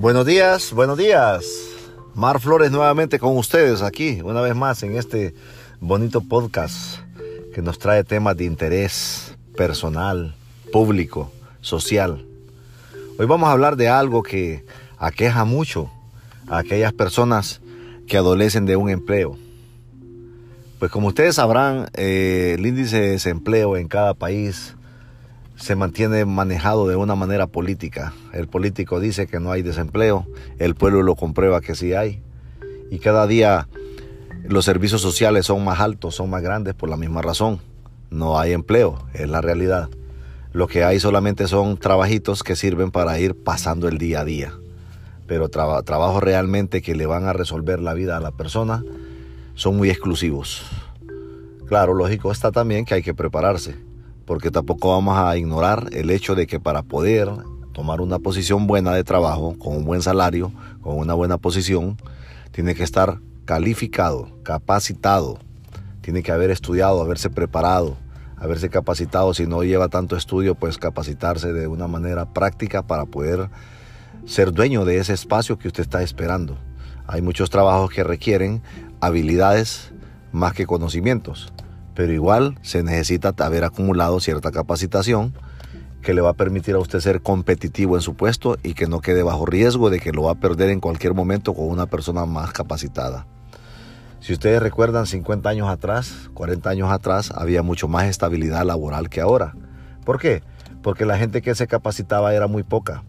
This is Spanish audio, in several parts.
Buenos días, buenos días. Mar Flores nuevamente con ustedes aquí, una vez más en este bonito podcast que nos trae temas de interés personal, público, social. Hoy vamos a hablar de algo que aqueja mucho a aquellas personas que adolecen de un empleo. Pues como ustedes sabrán, eh, el índice de desempleo en cada país se mantiene manejado de una manera política. El político dice que no hay desempleo, el pueblo lo comprueba que sí hay. Y cada día los servicios sociales son más altos, son más grandes por la misma razón. No hay empleo, es la realidad. Lo que hay solamente son trabajitos que sirven para ir pasando el día a día. Pero trabajos realmente que le van a resolver la vida a la persona son muy exclusivos. Claro, lógico está también que hay que prepararse porque tampoco vamos a ignorar el hecho de que para poder tomar una posición buena de trabajo, con un buen salario, con una buena posición, tiene que estar calificado, capacitado, tiene que haber estudiado, haberse preparado, haberse capacitado, si no lleva tanto estudio, pues capacitarse de una manera práctica para poder ser dueño de ese espacio que usted está esperando. Hay muchos trabajos que requieren habilidades más que conocimientos pero igual se necesita haber acumulado cierta capacitación que le va a permitir a usted ser competitivo en su puesto y que no quede bajo riesgo de que lo va a perder en cualquier momento con una persona más capacitada. Si ustedes recuerdan 50 años atrás, 40 años atrás, había mucho más estabilidad laboral que ahora. ¿Por qué? Porque la gente que se capacitaba era muy poca.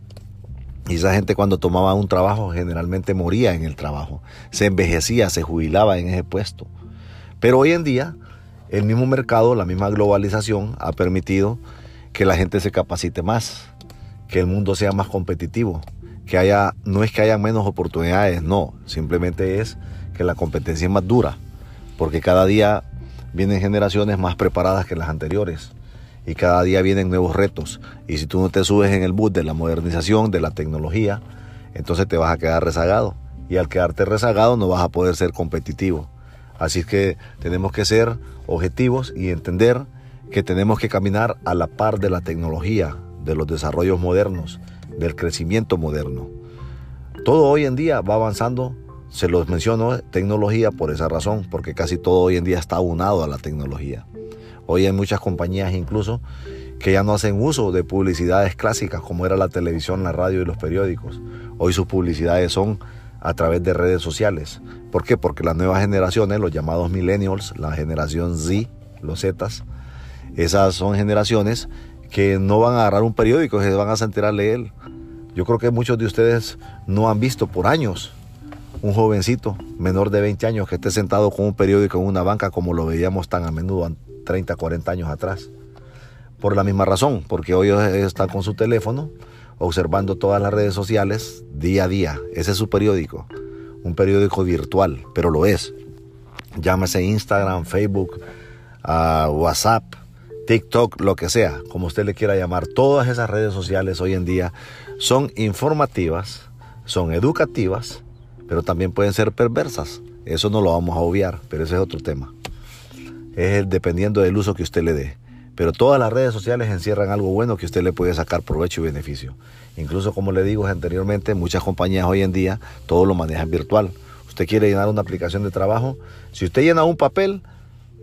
Y esa gente cuando tomaba un trabajo generalmente moría en el trabajo, se envejecía, se jubilaba en ese puesto. Pero hoy en día el mismo mercado, la misma globalización ha permitido que la gente se capacite más, que el mundo sea más competitivo, que haya, no es que haya menos oportunidades, no, simplemente es que la competencia es más dura, porque cada día vienen generaciones más preparadas que las anteriores y cada día vienen nuevos retos. Y si tú no te subes en el bus de la modernización, de la tecnología, entonces te vas a quedar rezagado. Y al quedarte rezagado no vas a poder ser competitivo. Así que tenemos que ser objetivos y entender que tenemos que caminar a la par de la tecnología, de los desarrollos modernos, del crecimiento moderno. Todo hoy en día va avanzando, se los menciono, tecnología por esa razón, porque casi todo hoy en día está unado a la tecnología. Hoy hay muchas compañías incluso que ya no hacen uso de publicidades clásicas como era la televisión, la radio y los periódicos. Hoy sus publicidades son a través de redes sociales. ¿Por qué? Porque las nuevas generaciones, los llamados millennials, la generación Z, los Zetas, esas son generaciones que no van a agarrar un periódico, se van a sentir a leer. Yo creo que muchos de ustedes no han visto por años un jovencito menor de 20 años que esté sentado con un periódico en una banca como lo veíamos tan a menudo 30, 40 años atrás. Por la misma razón, porque hoy están con su teléfono, observando todas las redes sociales día a día. Ese es su periódico, un periódico virtual, pero lo es. Llámese Instagram, Facebook, uh, WhatsApp, TikTok, lo que sea, como usted le quiera llamar. Todas esas redes sociales hoy en día son informativas, son educativas, pero también pueden ser perversas. Eso no lo vamos a obviar, pero ese es otro tema. Es dependiendo del uso que usted le dé. Pero todas las redes sociales encierran algo bueno que usted le puede sacar provecho y beneficio. Incluso como le digo anteriormente, muchas compañías hoy en día todo lo manejan virtual. Usted quiere llenar una aplicación de trabajo. Si usted llena un papel,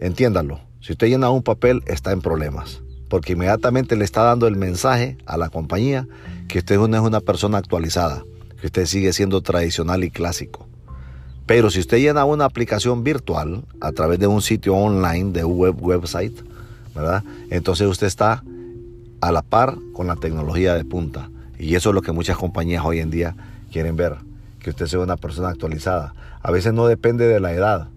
entiéndalo. Si usted llena un papel, está en problemas. Porque inmediatamente le está dando el mensaje a la compañía que usted no es una persona actualizada, que usted sigue siendo tradicional y clásico. Pero si usted llena una aplicación virtual a través de un sitio online, de un web website, entonces usted está a la par con la tecnología de punta. Y eso es lo que muchas compañías hoy en día quieren ver, que usted sea una persona actualizada. A veces no depende de la edad,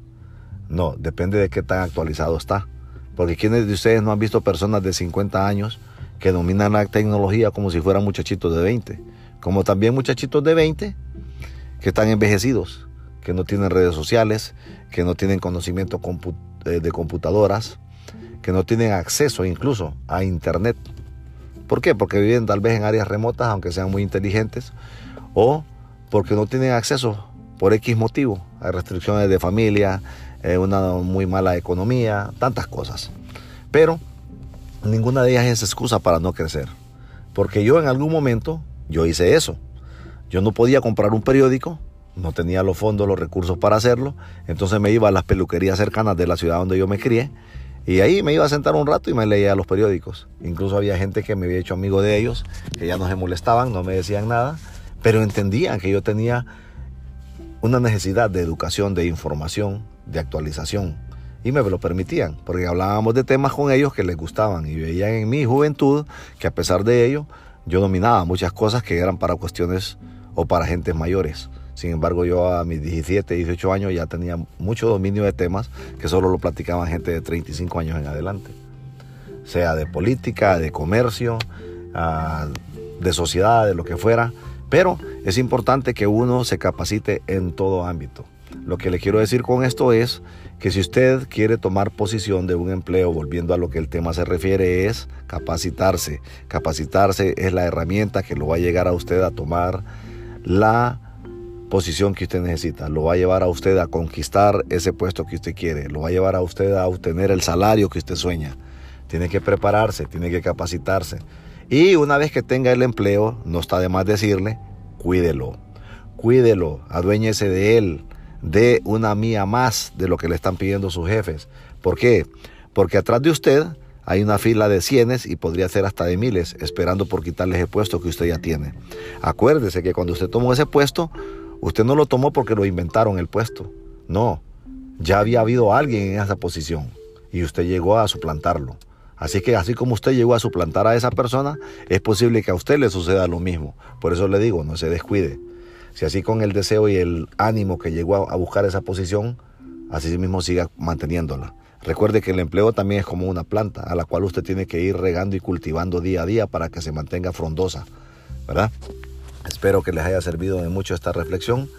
no, depende de qué tan actualizado está. Porque quienes de ustedes no han visto personas de 50 años que dominan la tecnología como si fueran muchachitos de 20, como también muchachitos de 20 que están envejecidos, que no tienen redes sociales, que no tienen conocimiento eh, de computadoras, que no tienen acceso incluso a Internet. ¿Por qué? Porque viven tal vez en áreas remotas, aunque sean muy inteligentes, o porque no tienen acceso por X motivo. Hay restricciones de familia, eh, una muy mala economía, tantas cosas. Pero ninguna de ellas es excusa para no crecer. Porque yo en algún momento, yo hice eso. Yo no podía comprar un periódico, no tenía los fondos, los recursos para hacerlo, entonces me iba a las peluquerías cercanas de la ciudad donde yo me crié y ahí me iba a sentar un rato y me leía los periódicos. Incluso había gente que me había hecho amigo de ellos, que ya no se molestaban, no me decían nada, pero entendían que yo tenía una necesidad de educación, de información, de actualización. Y me lo permitían, porque hablábamos de temas con ellos que les gustaban y veían en mi juventud que a pesar de ello yo dominaba muchas cosas que eran para cuestiones o para gentes mayores. Sin embargo, yo a mis 17, 18 años ya tenía mucho dominio de temas que solo lo platicaban gente de 35 años en adelante. Sea de política, de comercio, ah, de sociedad, de lo que fuera. Pero es importante que uno se capacite en todo ámbito. Lo que le quiero decir con esto es que si usted quiere tomar posición de un empleo, volviendo a lo que el tema se refiere, es capacitarse. Capacitarse es la herramienta que lo va a llegar a usted a tomar la posición que usted necesita, lo va a llevar a usted a conquistar ese puesto que usted quiere, lo va a llevar a usted a obtener el salario que usted sueña. Tiene que prepararse, tiene que capacitarse. Y una vez que tenga el empleo, no está de más decirle, cuídelo, cuídelo, aduéñese de él, de una mía más de lo que le están pidiendo sus jefes. ¿Por qué? Porque atrás de usted hay una fila de cienes y podría ser hasta de miles esperando por quitarle ese puesto que usted ya tiene. Acuérdese que cuando usted tomó ese puesto, usted no lo tomó porque lo inventaron el puesto. No, ya había habido alguien en esa posición y usted llegó a suplantarlo. Así que así como usted llegó a suplantar a esa persona, es posible que a usted le suceda lo mismo. Por eso le digo, no se descuide. Si así con el deseo y el ánimo que llegó a buscar esa posición, así mismo siga manteniéndola. Recuerde que el empleo también es como una planta a la cual usted tiene que ir regando y cultivando día a día para que se mantenga frondosa, ¿verdad? Espero que les haya servido de mucho esta reflexión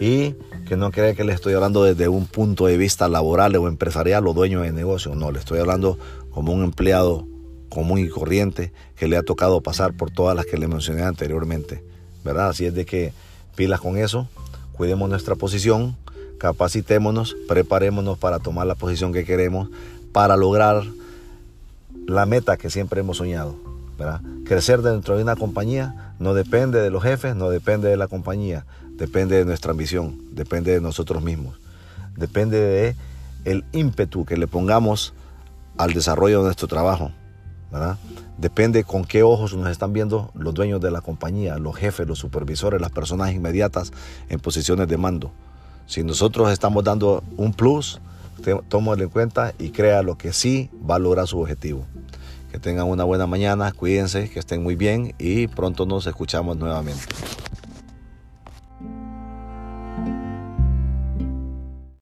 y que no crean que les estoy hablando desde un punto de vista laboral o empresarial o dueño de negocio. No, le estoy hablando como un empleado común y corriente que le ha tocado pasar por todas las que le mencioné anteriormente. ¿Verdad? Así es de que pilas con eso, cuidemos nuestra posición, capacitémonos, preparémonos para tomar la posición que queremos, para lograr la meta que siempre hemos soñado. ¿verdad? Crecer dentro de una compañía no depende de los jefes, no depende de la compañía, depende de nuestra ambición, depende de nosotros mismos, depende de el ímpetu que le pongamos al desarrollo de nuestro trabajo, ¿verdad? Depende con qué ojos nos están viendo los dueños de la compañía, los jefes, los supervisores, las personas inmediatas en posiciones de mando. Si nosotros estamos dando un plus, tómalo en cuenta y crea lo que sí va a lograr su objetivo. Que tengan una buena mañana, cuídense, que estén muy bien y pronto nos escuchamos nuevamente.